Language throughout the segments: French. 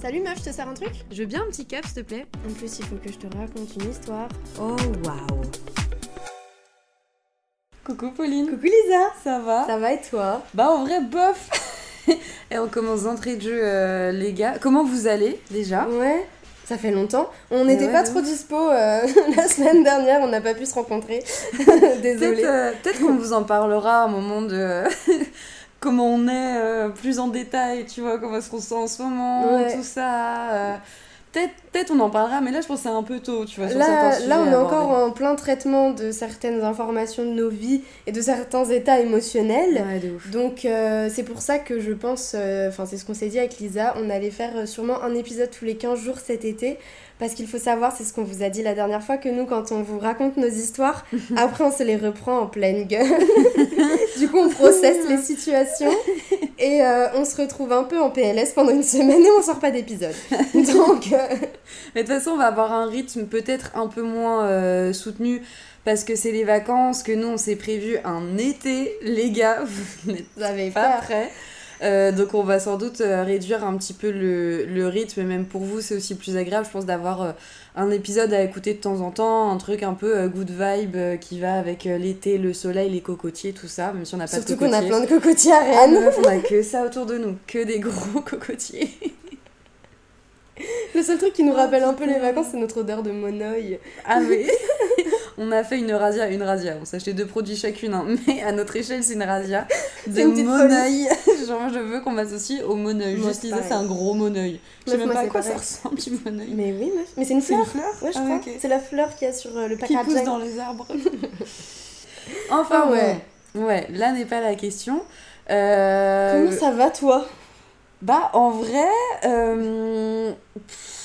Salut meuf, je te sers un truc Je veux bien un petit cap, s'il te plaît. En plus, il faut que je te raconte une histoire. Oh, waouh. Coucou Pauline. Coucou Lisa Ça va? Ça va et toi? Bah, en vrai, bof. Et on commence d'entrée de jeu, euh, les gars. Comment vous allez déjà? Ouais, ça fait longtemps. On n'était ouais, pas trop dispo euh, la semaine dernière, on n'a pas pu se rencontrer. Désolée. Peut-être euh, peut-être qu'on vous en parlera à un moment de comment on est euh, plus en détail, tu vois, comment est-ce qu'on se sent en ce moment, Ouais. tout ça. euh. Peut-être peut-être on en parlera, mais là je pense que c'est un peu tôt, tu vois. sur Là, là, on est encore en plein traitement de certaines informations de nos vies et de certains états émotionnels. Ouais, de ouf. Donc euh, c'est pour ça que je pense, enfin c'est ce qu'on s'est dit avec Lisa, on allait faire sûrement un épisode tous les 15 jours cet été. Parce qu'il faut savoir, c'est ce qu'on vous a dit la dernière fois, que nous quand on vous raconte nos histoires, après on se les reprend en pleine gueule. du coup on processe les situations et euh, on se retrouve un peu en PLS pendant une semaine et on sort pas d'épisode. Donc euh, Mais de toute façon, on va avoir un rythme peut-être un peu moins euh, soutenu parce que c'est les vacances, que nous on s'est prévu un été, les gars, vous n'êtes pas peur. prêts. Euh, donc on va sans doute euh, réduire un petit peu le, le rythme, et même pour vous c'est aussi plus agréable je pense d'avoir euh, un épisode à écouter de temps en temps, un truc un peu good vibe qui va avec l'été, le soleil, les cocotiers, tout ça, même si on n'a pas Surtout de qu'on a cocotiers. plein de cocotiers à Ah, Rennes. meuf, on a que ça autour de nous, que des gros cocotiers. Le seul truc qui nous Oh, rappelle un peu les vacances, c'est notre odeur de monoeil. Ah oui On a fait une razzia, une razzia. On s'est acheté deux produits chacune, hein. mais à notre échelle, c'est une razzia de C'est une monoeil. Genre, je veux qu'on m'associe au monoeil. Juste c'est Lisa, c'est pareil. un gros monoeil. Je sais même pas à quoi ça ressemble du monoeil. Mais oui, meuf. Mais c'est une fleur. une fleur Ouais, je Ah, crois. C'est la fleur qu'il y a sur euh, le Qui packaging. pousse dans les arbres. enfin, Ah ouais. ouais. Ouais, là n'est pas la question. Euh, Comment ça va, toi? Bah, en vrai, euh, pff,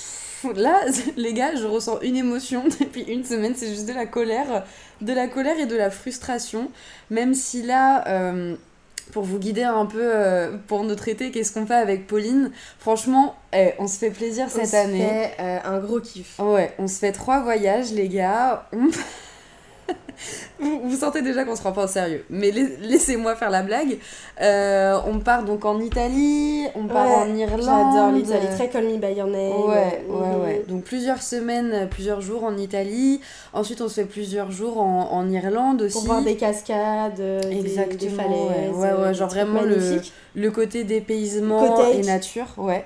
là, les gars, je ressens une émotion depuis une semaine, c'est juste de la colère, de la colère et de la frustration. Même si là, euh, pour vous guider un peu euh, pour notre été, qu'est-ce qu'on fait avec Pauline? Franchement, eh, on se fait plaisir On cette se année. fait, euh, un gros kiff. Ouais, on se fait trois voyages, les gars. On- vous, vous sentez déjà qu'on se prend pas au sérieux, mais la- laissez-moi faire la blague. Euh, on part donc en Italie, on part Ouais, en Irlande. J'adore l'Italie. Très Call Me By Your Name. Ouais, ouais, ouais. Donc plusieurs semaines, euh, plusieurs jours en Italie. Ensuite, on se fait plusieurs jours en, en Irlande aussi. Pour voir des cascades, euh, des- falaises. ouais. Ouais, ouais, genre vraiment le- le côté dépaysement Cottage. et nature, ouais.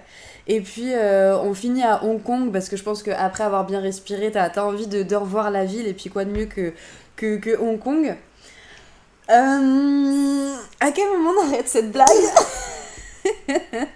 Et puis euh, on finit à Hong Kong parce que je pense qu'après avoir bien respiré, t'as as envie de, de revoir la ville et puis quoi de mieux que, que, que Hong Kong. Euh, à quel moment on arrête cette blague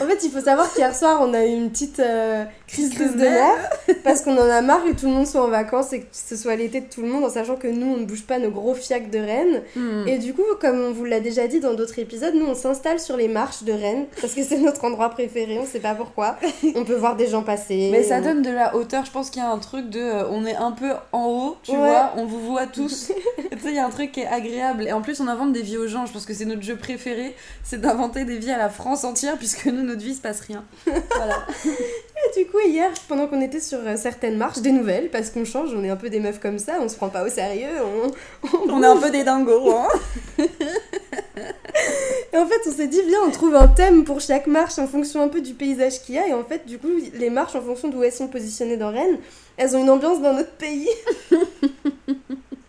En fait, il faut savoir qu'hier soir, on a eu une petite euh, crise de nerfs parce qu'on en a marre que tout le monde soit en vacances et que ce soit l'été de tout le monde en sachant que nous on ne bouge pas nos gros fiacs de Rennes Hmm. et du coup comme on vous l'a déjà dit dans d'autres épisodes nous on s'installe sur les marches de Rennes parce que c'est notre endroit préféré on sait pas pourquoi on peut voir des gens passer Mais ça on- donne de la hauteur, je pense qu'il y a un truc de. euh, on est un peu en haut, tu Ouais. vois, on vous voit tous. tu sais, il y a un truc qui est agréable. Et en plus, on invente des vies aux gens. Je pense que c'est notre jeu préféré, c'est d'inventer des vies à la France entière, puisque nous, notre vie, se passe rien. Voilà. Et du coup hier pendant qu'on était sur euh, certaines marches des nouvelles parce qu'on change on est un peu des meufs comme ça on se prend pas au sérieux on, on est un peu des dingos, hein. Et en fait, on s'est dit, viens, on trouve un thème pour chaque marche en fonction un peu du paysage qu'il y a. Et en fait, du coup, les marches, en fonction d'où elles sont positionnées dans Rennes, elles ont une ambiance d'un autre pays.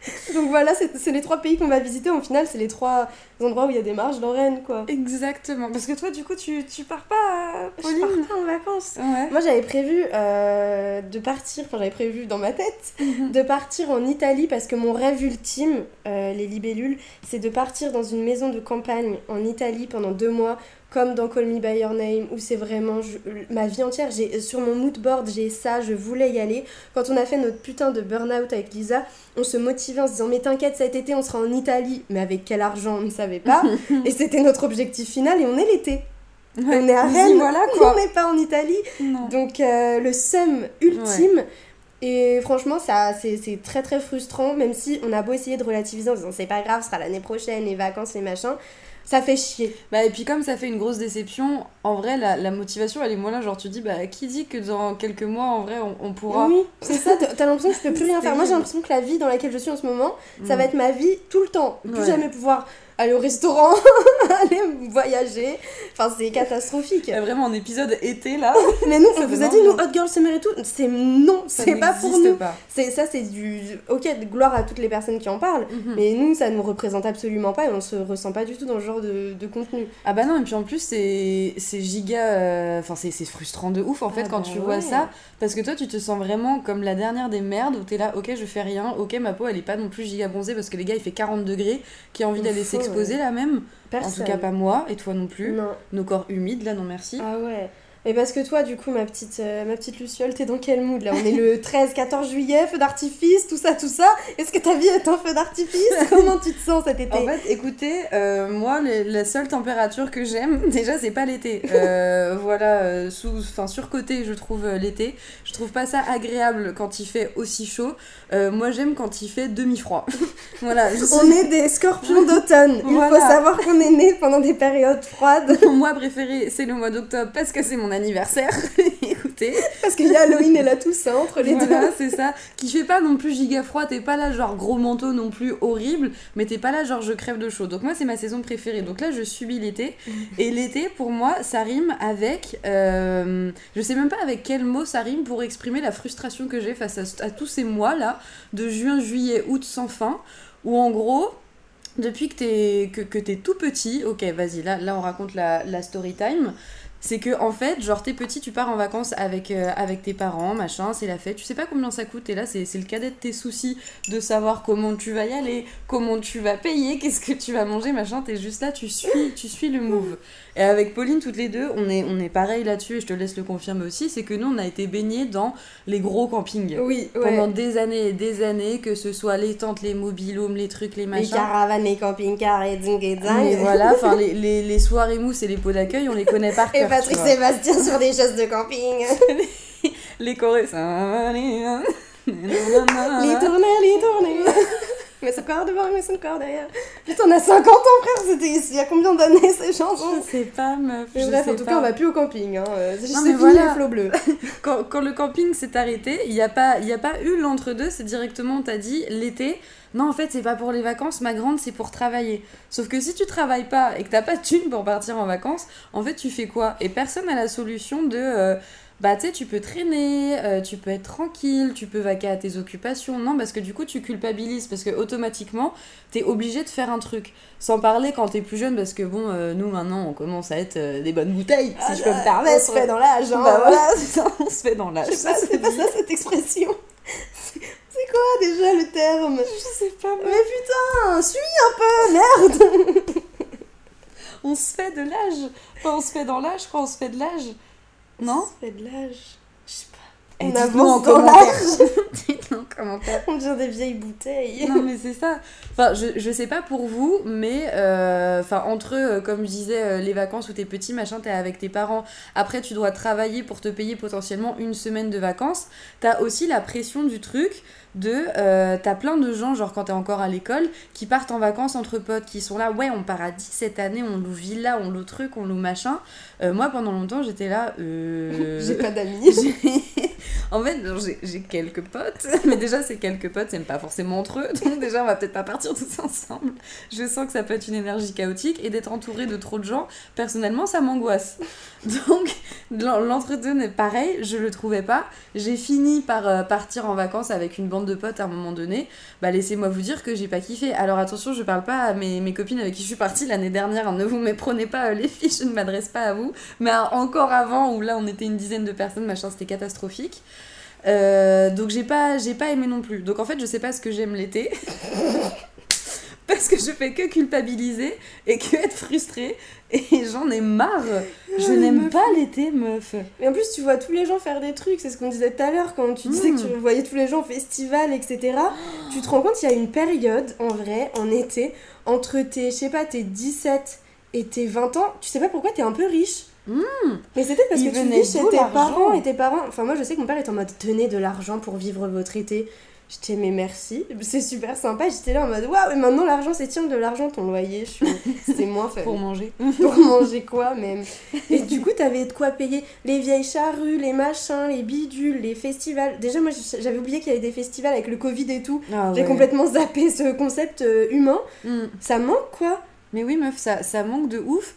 Donc voilà, c'est les trois pays qu'on va visiter. Au final, c'est les trois endroits où il y a des marches dans Rennes, quoi. Exactement. Parce que toi, du coup, tu, tu pars pas, Je pars pas en vacances. Ouais. Moi, j'avais prévu euh, de partir, enfin, j'avais prévu dans ma tête, de partir en Italie parce que mon rêve ultime, euh, les libellules, c'est de partir dans une maison de campagne en Italie pendant deux mois, comme dans Call Me By Your Name, où c'est vraiment je- ma vie entière. J'ai Sur mon mood board, j'ai ça, je voulais y aller. Quand on a fait notre putain de burn-out avec Lisa, on se motivait en se disant, mais t'inquiète, cet été, on sera en Italie. Mais avec quel argent, on ne savait pas. et c'était notre objectif final, et on est l'été. Ouais. On est à Rennes, voilà quoi. on n'est pas en Italie. Non. Donc euh, le seum ultime. Et franchement, ça, c'est c'est très très frustrant, même si on a beau essayer de relativiser en disant c'est pas grave, ce sera l'année prochaine, les vacances, les machins. Ça fait chier. Bah, et puis comme ça fait une grosse déception, en vrai, la, la motivation, elle est moins là. Genre, tu dis, bah, qui dit que dans quelques mois, en vrai, on, on pourra... Oui, c'est ça, t'as l'impression que tu peux plus rien faire. Moi j'ai l'impression que la vie dans laquelle je suis en ce moment, ça Mm. va être ma vie tout le temps. Plus Ouais. jamais pouvoir aller au restaurant, aller voyager. Enfin, c'est catastrophique. Il y a vraiment un épisode été, là. Mais nous, on vous a dit, nous. Hot Girl Summer et tout, c'est non, c'est pas pour nous. pas. C'est ça, c'est du. Ok, gloire à toutes les personnes qui en parlent, Mhm. mais nous, ça nous représente absolument pas et on se ressent pas du tout dans ce genre de, de contenu. Ah bah non, et puis en plus, c'est giga... euh, Enfin, c'est c'est frustrant de ouf, en fait, Ah quand bah tu vois ça. Parce que toi, tu te sens vraiment comme la dernière des merdes, où t'es là, ok, je fais rien, ok, ma peau, elle est pas non plus giga bronzée, parce que les gars, il fait 40 degrés, qui a envie d'aller ouais. là, même. Personne. En tout cas, pas moi, et toi non plus. Non. Nos corps humides, là, non merci. Ah ouais. Et parce que toi, du coup, ma petite, euh, ma petite Luciole, t'es dans quel mood là? On est le 13-14 juillet, feu d'artifice, tout ça, tout ça. Est-ce que ta vie est un feu d'artifice? Comment tu te sens cet été? En fait, écoutez, euh, moi, les- la seule température que j'aime, déjà, c'est pas l'été. Euh, voilà, sous, enfin, surcoté, je trouve l'été. Je trouve pas ça agréable quand il fait aussi chaud. Moi, j'aime quand il fait demi-froid. voilà, je suis- On est des scorpions d'automne. Il Voilà. faut savoir qu'on est né pendant des périodes froides. Mon mois préféré, c'est le mois d'octobre parce que c'est mon anniversaire. Écoutez, Parce qu'il y a Halloween et la Toussaint entre les voilà, deux. c'est ça. Qui fait pas non plus giga froid, t'es pas là genre gros manteau non plus horrible, mais t'es pas là genre je crève de chaud. Donc moi c'est ma saison préférée. Donc là je subis l'été. Et l'été pour moi ça rime avec, euh, je sais même pas avec quel mot ça rime pour exprimer la frustration que j'ai face à, à tous ces mois là de juin, juillet, août sans fin, où en gros depuis que t'es que, que t'es tout petit, ok, vas-y, là, là on raconte la, la story time. C'est que en fait, genre t'es petit, tu pars en vacances avec, euh, avec tes parents, machin, c'est la fête, tu sais pas combien ça coûte, et là c'est le cadet de tes soucis de savoir comment tu vas y aller, comment tu vas payer, qu'est-ce que tu vas manger, machin, t'es juste là, tu suis, tu suis le move. Et avec Pauline, toutes les deux, on est, on est pareil là-dessus, et je te laisse le confirmer aussi, c'est que nous on a été baignés dans les gros campings. Oui, ouais. Pendant des années et des années, que ce soit les tentes, les mobilhomes, les trucs, les Les machins. caravanes, les camping-cars et ding et ding. Mais voilà, enfin les, les, les soirées mousses et les pots d'accueil, on les connaît par cœur. Patrick. Sébastien sur des choses de camping. Les chorés. Les tournées, les tournées. mais son corps devant, mais son corps derrière. Putain, on a 50 ans, frère. C'était il y a combien d'années ces Je chansons sais pas, meuf. Mais je bref, sais en tout pas. cas, on va plus au camping. Hein. Euh, C'est mais fini voilà. les flots bleus. Quand, quand le camping s'est arrêté, il n'y a, pas- y a pas eu l'entre-deux, c'est directement, on t'a dit, l'été, non, en fait, c'est pas pour les vacances, ma grande, c'est pour travailler. Sauf que si tu travailles pas et que t'as pas de thune pour partir en vacances, en fait, tu fais quoi? Et personne n'a la solution de. euh, bah, tu sais, tu peux traîner, euh, tu peux être tranquille, tu peux vaquer à tes occupations. Non, parce que du coup, tu culpabilises, parce que automatiquement, t'es obligé de faire un truc. Sans parler quand t'es plus jeune, parce que bon, euh, nous maintenant, on commence à être euh, des bonnes bouteilles, si je peux me On permettre. se fait dans l'âge. Hein, Bah voilà. ça, on se fait dans l'âge. Je sais pas, c'est pas ça cette expression. C'est quoi déjà le terme? Je sais pas, Mais putain, suis un peu, merde On se fait de l'âge. Enfin, on se fait dans l'âge, crois, on se fait de l'âge. Non fait de l'âge. Je sais pas. Et On avance dans commentaire. dites-nous en commentaire. On dirait des vieilles bouteilles. Non mais c'est ça. Enfin, je, je sais pas pour vous, mais euh, enfin entre euh, comme je disais euh, les vacances où t'es petit, machin, t'es avec tes parents. Après, tu dois travailler pour te payer potentiellement une semaine de vacances. T'as aussi la pression du truc de euh, t'as plein de gens genre quand t'es encore à l'école qui partent en vacances entre potes qui sont là ouais on part à 10 cette année on loue villa on loue truc on loue machin Euh, moi pendant longtemps j'étais là euh... J'ai pas d'amis. J'ai- en fait, j'ai- quelques potes, mais déjà, ces quelques potes s'aiment pas forcément entre eux, donc déjà, on va peut-être pas partir tous ensemble. Je sens que ça peut être une énergie chaotique, et d'être entouré de trop de gens, personnellement, ça m'angoisse. Donc, l'en- l'entretien est pareil, je le trouvais pas. J'ai fini par partir en vacances avec une bande de potes à un moment donné. Bah, laissez-moi vous dire que j'ai pas kiffé. Alors, attention, je parle pas à mes, copines avec qui je suis partie l'année dernière, hein, ne vous méprenez pas, euh, les filles, je ne m'adresse pas à vous. Mais encore avant, où là, on était une dizaine de personnes, machin, c'était catastrophique. Euh, donc j'ai pas j'ai pas aimé non plus. Donc en fait je sais pas ce que j'aime l'été. Parce que je fais que culpabiliser et que être frustrée et j'en ai marre. Je n'aime pas l'été meuf. Mais en plus, tu vois tous les gens faire des trucs, c'est ce qu'on disait tout à l'heure quand tu disais que tu voyais tous les gens au festival, etc. tu te rends compte, il y a une période, en vrai, en été, entre tes, je sais pas, tes 17 et tes 20 ans, tu sais pas pourquoi t'es un peu riche. Mais c'était parce Il que tu vis chez tes parents et tes parents. Enfin, moi, je sais que mon père est en mode tenez de l'argent pour vivre votre été. J'étais mais merci, c'est super sympa. J'étais là en mode waouh, et maintenant l'argent c'est tiens de l'argent ton loyer. Je suis... C'est moins fun Pour manger. pour manger quoi même. Et du coup, t'avais de quoi payer les vieilles charrues, les machins, les bidules, les festivals. Déjà, moi j'avais oublié qu'il y avait des festivals avec le Covid et tout. Ah J'ai ouais. complètement zappé ce concept euh, humain. Mm. Ça manque quoi Mais oui meuf, ça, ça manque de ouf.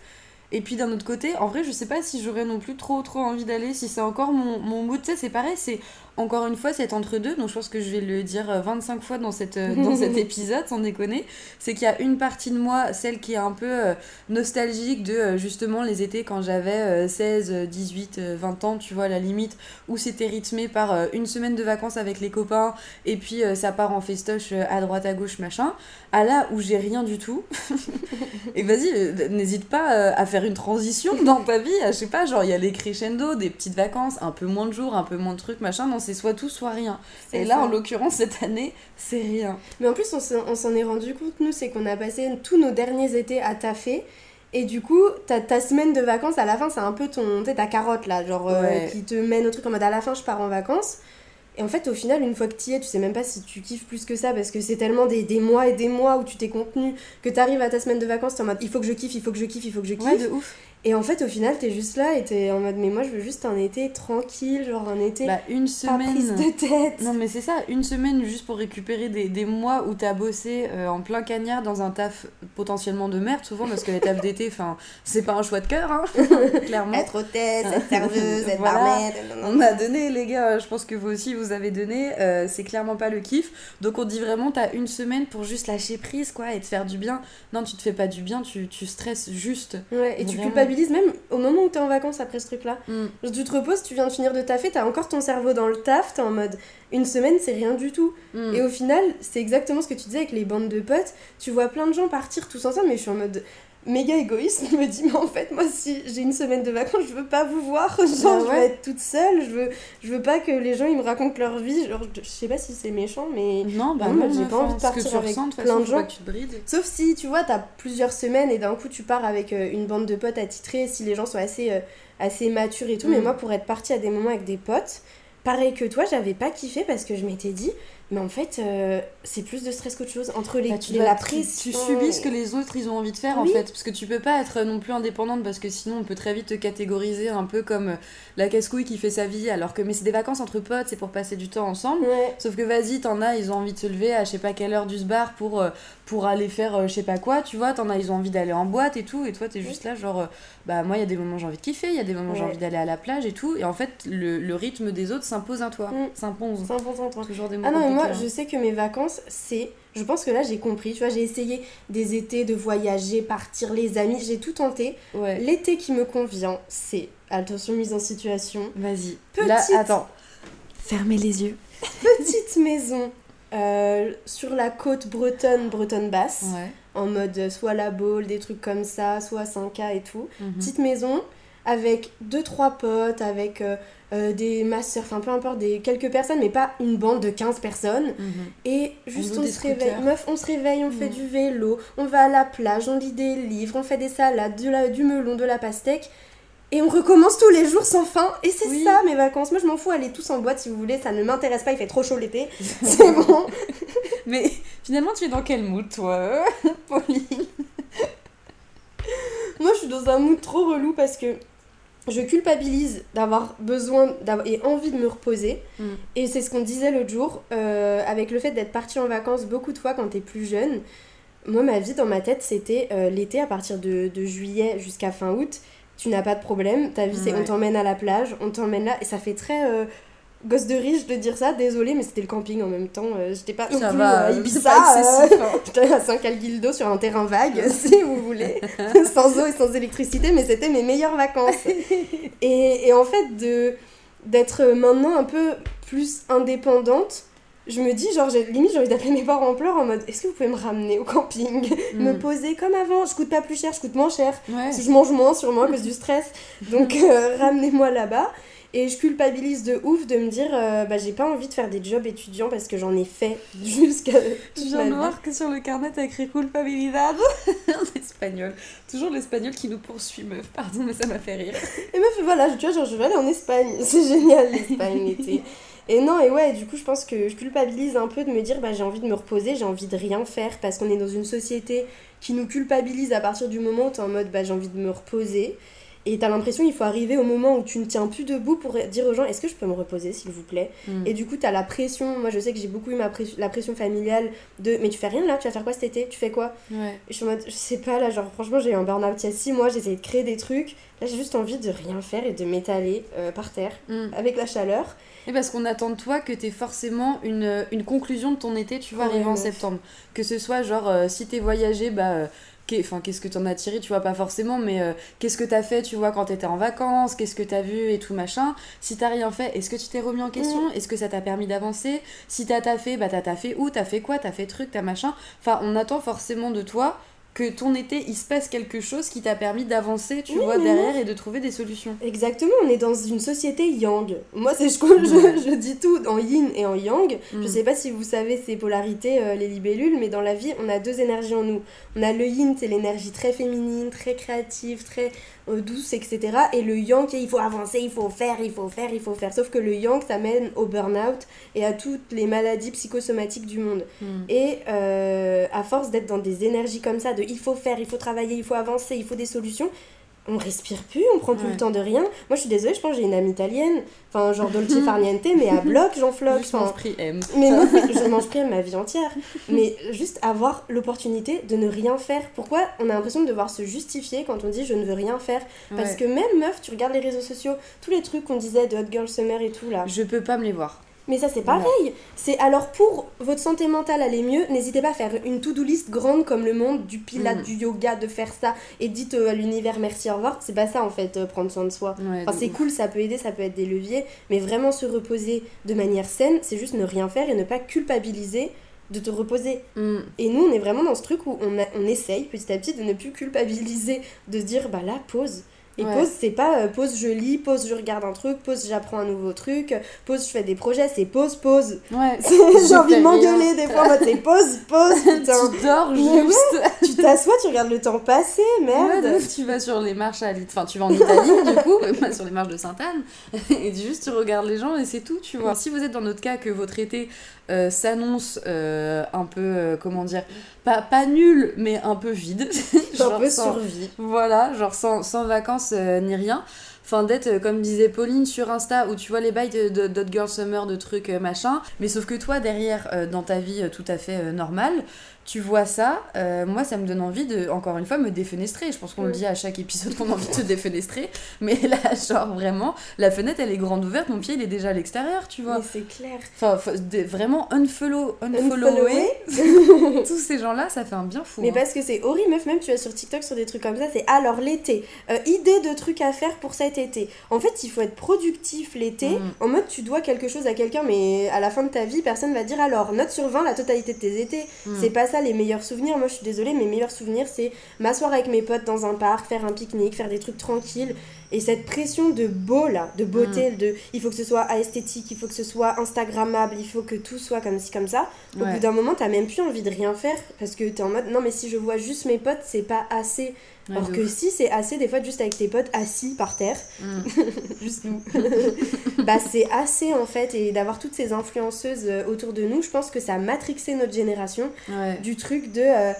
Et puis d'un autre côté, en vrai, je sais pas si j'aurais non plus trop trop envie d'aller, si c'est encore mon, mon mood. Tu sais, c'est pareil, c'est encore une fois cet entre-deux, donc je pense que je vais le dire euh, 25 fois dans, cette, euh, dans cet épisode, sans déconner. C'est qu'il y a une partie de moi, celle qui est un peu euh, nostalgique de euh, justement les étés quand j'avais euh, 16, euh, 18, euh, 20 ans, tu vois, à la limite, où c'était rythmé par euh, une semaine de vacances avec les copains, et puis euh, ça part en festoche euh, à droite à gauche, machin. À là où j'ai rien du tout. Et vas-y, euh, n'hésite pas euh, à faire une transition dans ta vie. à, Je sais pas, genre il y a les crescendo, des petites vacances, un peu moins de jours, un peu moins de trucs, machin. Non, c'est soit tout, soit rien. Et là, en l'occurrence, cette année, c'est rien. Mais en plus, on s'en est rendu compte, nous, c'est qu'on a passé tous nos derniers étés à taffer. Et du coup, ta, ta semaine de vacances, à la fin, c'est un peu ton, tu ta carotte là, genre euh, qui te mène au truc en mode à la fin, je pars en vacances. Et en fait, au final, une fois que tu y es, tu sais même pas si tu kiffes plus que ça parce que c'est tellement des, des mois et des mois où tu t'es contenu que t'arrives à ta semaine de vacances, t'es en mode il faut que je kiffe, il faut que je kiffe, il faut que je kiffe. Ouais, de ouf. Et en fait, au final, t'es juste là et t'es en mode mais moi je veux juste un été tranquille, genre un été Bah, une pas prise semaine. de tête. Non mais c'est ça, une semaine juste pour récupérer des, des mois où t'as bossé euh, en plein cagnard dans un taf potentiellement de merde souvent parce que les tafs d'été, enfin c'est pas un choix de cœur hein, clairement. Être hôtesse, être serveuse, être Voilà. barmaid. On a donné les gars, je pense que vous aussi vous avez donné, euh, c'est clairement pas le kiff. Donc on dit vraiment t'as une semaine pour juste lâcher prise quoi et te faire du bien. Non tu te fais pas du bien, tu, tu stresses juste. Ouais, et tu Vraiment. Culpabilises même au moment où t'es en vacances après ce truc-là. Mm. Tu te reposes, tu viens de finir de taffer, t'as encore ton cerveau dans le taf, t'es en mode une semaine c'est rien du tout. Mm. Et au final, c'est exactement ce que tu disais avec les bandes de potes. Tu vois plein de gens partir tous ensemble, mais je suis en mode méga égoïste. Me dis, mais en fait, moi, si j'ai une semaine de vacances, je veux pas vous voir. Genre, Bah je veux être toute seule. Je veux, je veux pas que les gens ils me racontent leur vie. Genre, je sais pas si c'est méchant, mais. Non, bah Non, j'ai pas envie de partir tu avec ressens, de toute plein façon, de gens. tu te brides. Sauf si, tu vois, t'as plusieurs semaines et d'un coup tu pars avec euh, une bande de potes attitrés, si les gens sont assez, euh, assez matures et tout. Mais Mm. moi, pour être partie à des moments avec des potes, pareil que toi, j'avais pas kiffé parce que je m'étais dit, mais en fait, euh, c'est plus de stress qu'autre chose. Entre les, Bah, tu les- subis ce que les autres ils ont envie de faire Oui. en fait. Parce que tu peux pas être non plus indépendante parce que sinon on peut très vite te catégoriser un peu comme euh, la casse-couille qui fait sa vie. Alors que mais c'est des vacances entre potes, c'est pour passer du temps ensemble. Ouais. Sauf que vas-y, t'en as, ils ont envie de se lever à je sais pas quelle heure du bar pour, euh, pour aller faire je sais pas quoi, tu vois. T'en as, ils ont envie d'aller en boîte et tout. Et toi, t'es juste là, genre, bah moi, il y a des moments j'ai envie de kiffer, il y a des moments où j'ai Ouais. envie d'aller à la plage et tout. Et en fait, le, le rythme des autres s'impose à toi. Mm. S'impose. C'est important, toi. Toujours des Ah non, mais moi, je sais que mes vacances, c'est. Je pense que là, j'ai compris. Tu vois, j'ai essayé des étés de voyager, partir, les amis, j'ai tout tenté. Ouais. L'été qui me convient, c'est. Attention, mise en situation. Vas-y. Petite- Là, attends. Fermez les yeux. Petite maison euh, sur la côte bretonne, bretonne basse. Ouais. En mode euh, soit la boule, des trucs comme ça, soit 5K et tout. Mhm. Petite maison avec deux trois potes, avec euh, euh, des masseurs, enfin peu importe, des quelques personnes, mais pas une bande de 15 personnes. Mhm. Et juste on, se réveille, meuf, on se réveille, on fait Mhm. du vélo, on va à la plage, on lit des livres, on fait des salades, de la- du melon, de la pastèque. Et on recommence tous les jours sans fin. Et c'est Oui. ça mes vacances. Moi je m'en fous, allez tous en boîte si vous voulez, ça ne m'intéresse pas, il fait trop chaud l'été. C'est bon. Mais finalement, tu es dans quel mood, toi, Pauline? Moi, je suis dans un mood trop relou parce que je culpabilise d'avoir besoin d'avoir- et envie de me reposer. Mm. Et c'est ce qu'on disait l'autre jour, euh, avec le fait d'être parti en vacances beaucoup de fois quand t'es plus jeune. Moi, ma vie dans ma tête, c'était euh, l'été à partir de, de juillet jusqu'à fin août. Tu n'as pas de problème. Ta vie, c'est Ouais. on t'emmène à la plage, on t'emmène là. Et ça fait très euh, gosse de riche de dire ça. Désolée, mais c'était le camping en même temps. Euh, J'étais pas non Ça plus va, à c'est Ibiza. euh, hein. J'étais à Saint-Calguildo sur un terrain vague, si vous voulez, sans eau et sans électricité, mais c'était mes meilleures vacances. Et, et en fait, de d'être maintenant un peu plus indépendante, je me dis, genre, j'ai- limite, j'ai envie d'appeler mes parents en pleurs en mode est-ce que vous pouvez me ramener au camping? Me Mm. poser comme avant, je coûte pas plus cher, je coûte moins cher, Ouais. je mange moins sûrement à cause du stress. Donc, euh, ramenez-moi là-bas. Et je culpabilise de ouf de me dire, euh, bah, j'ai pas envie de faire des jobs étudiants parce que j'en ai fait jusqu'à. Tu toute viens ma de vie. voir que sur le carnet t'as écrit culpabilidad en espagnol. Toujours l'espagnol qui nous poursuit, meuf. Pardon, mais ça m'a fait rire. Et meuf, voilà, tu vois, genre, je vais aller en Espagne. C'est génial, l'Espagne l'été. Et non, et ouais, du coup, je pense que je culpabilise un peu de me dire, bah, j'ai envie de me reposer, j'ai envie de rien faire, parce qu'on est dans une société qui nous culpabilise à partir du moment où t'es en mode, bah, j'ai envie de me reposer. Et t'as l'impression qu'il faut arriver au moment où tu ne tiens plus debout pour dire aux gens, est-ce que je peux me reposer, s'il vous plaît? Mm. Et du coup, t'as la pression, moi je sais que j'ai beaucoup eu ma pression, la pression familiale de, mais tu fais rien là, tu vas faire quoi cet été? Tu fais quoi? Ouais. je suis en mode, je sais pas, là, genre, franchement, j'ai eu un burn-out il y a 6 mois, j'ai essayé de créer des trucs. Là, j'ai juste envie de rien faire et de m'étaler euh, par terre Mm. avec la chaleur. Et parce qu'on attend de toi que t'aies forcément une, une conclusion de ton été, tu vois, Ouais, arriver en septembre. Que ce soit genre, euh, si t'es voyagé, bah. euh, Enfin, qu'est-ce que t'en as tiré, tu vois, pas forcément, mais euh, qu'est-ce que t'as fait, tu vois, quand t'étais en vacances, qu'est-ce que t'as vu et tout machin. Si t'as rien fait, est-ce que tu t'es remis en question? Est-ce que ça t'a permis d'avancer? Si t'as taffé, bah t'as taffé où? T'as fait quoi? T'as fait truc, t'as machin? Enfin, on attend forcément de toi que ton été, il se passe quelque chose qui t'a permis d'avancer, tu Oui, vois, derrière et de trouver des solutions. Exactement, on est dans une société yang. Moi, c'est je, je, je dis tout en yin et en yang. Je Mm. sais pas si vous savez ces polarités, euh, les libellules, mais dans la vie, on a deux énergies en nous. On a le yin, c'est l'énergie très féminine, très créative, très euh, douce, etc. Et le yang, il faut avancer, il faut faire, il faut faire, il faut faire. Sauf que le yang, ça mène au burn-out et à toutes les maladies psychosomatiques du monde. Mm. Et euh, à force d'être dans des énergies comme ça, de il faut faire, il faut travailler, il faut avancer, il faut des solutions, on respire plus, on prend plus Ouais. le temps de rien. Moi je suis désolée, je pense que j'ai une amie italienne, enfin genre Dolce Farniente, mais à bloc j'en floque. Mon enfin, esprit aime. mais non, je mange plus ma vie entière. Mais juste avoir l'opportunité de ne rien faire. Pourquoi on a l'impression de devoir se justifier quand on dit je ne veux rien faire? Parce Ouais. que même meuf, tu regardes les réseaux sociaux, tous les trucs qu'on disait de Hot Girl Summer et tout là. Je peux pas me les voir. Mais ça c'est pareil. C'est alors pour votre santé mentale aller mieux, n'hésitez pas à faire une to-do list grande comme le monde, du pilate, Mm. du yoga, de faire ça et dites euh, à l'univers merci au revoir. C'est pas ça en fait, euh, prendre soin de soi. Ouais, Enfin, de c'est cool, ça peut aider, ça peut être des leviers, mais vraiment se reposer de manière saine, c'est juste ne rien faire et ne pas culpabiliser de te reposer. Mm. Et nous, on est vraiment dans ce truc où on, a- on essaye petit à petit de ne plus culpabiliser, de se dire bah là, pause. Et Ouais. pause, c'est pas euh, pause, je lis, pause, je regarde un truc, pause, j'apprends un nouveau truc, pause, je fais des projets, c'est pause, pause. Ouais. J'ai envie de m'engueuler des fois, mode c'est pause, pause, putain. tu dors juste. tu t'assois, tu regardes le temps passer, Ouais, merde. de ouf, tu vas sur les marches à Enfin, tu vas en Italie, du coup, pas sur les marches de Sainte-Anne. Et juste, tu regardes les gens et c'est tout, tu vois. Si vous êtes dans notre cas, que votre été euh, s'annonce euh, un peu, euh, comment dire, pas, pas nul, mais un peu vide. un genre peu sans- survie. Voilà, genre sans, sans vacances ni rien. Enfin, d'être, euh, comme disait Pauline sur Insta, où tu vois les bails de, de, d'Hot Girl Summer, de trucs euh, machin. Mais sauf que toi, derrière, euh, dans ta vie tout à fait normale, tu vois ça. euh, moi, ça me donne envie de, encore une fois, me défenestrer. Je pense qu'on le Mm. dit à chaque épisode qu'on a envie de se défenestrer. Mais là, genre, vraiment, la fenêtre, elle est grande ouverte, mon pied, il est déjà à l'extérieur, tu vois. C'est clair. Enfin, faut- de- vraiment, unfollow, Unfollower. Tous ces gens-là, ça fait un bien fou. Mais hein. parce que c'est horrible, meuf, même tu vas sur TikTok sur des trucs comme ça, c'est alors l'été, euh, idée de trucs à faire pour cet cet été. En fait, il faut être productif l'été, Mm. en mode tu dois quelque chose à quelqu'un, mais à la fin de ta vie, personne va dire alors, note sur 20 la totalité de tes étés. Mm. C'est pas ça les meilleurs souvenirs. Moi, je suis désolée, mes meilleurs souvenirs, c'est m'asseoir avec mes potes dans un parc, faire un pique-nique, faire des trucs tranquilles. Et cette pression de beau là, de beauté, Mm. de il faut que ce soit esthétique, il faut que ce soit Instagrammable, il faut que tout soit comme ci, comme ça. Au Ouais. bout d'un moment, t'as même plus envie de rien faire parce que t'es en mode non, mais si je vois juste mes potes, c'est pas assez. Ouais, Alors de que ouf. si c'est assez, des fois, juste avec tes potes assis par terre, Mm. juste nous, bah c'est assez en fait. Et d'avoir toutes ces influenceuses euh, autour de nous, je pense que ça a matrixé notre génération Ouais. du truc de euh,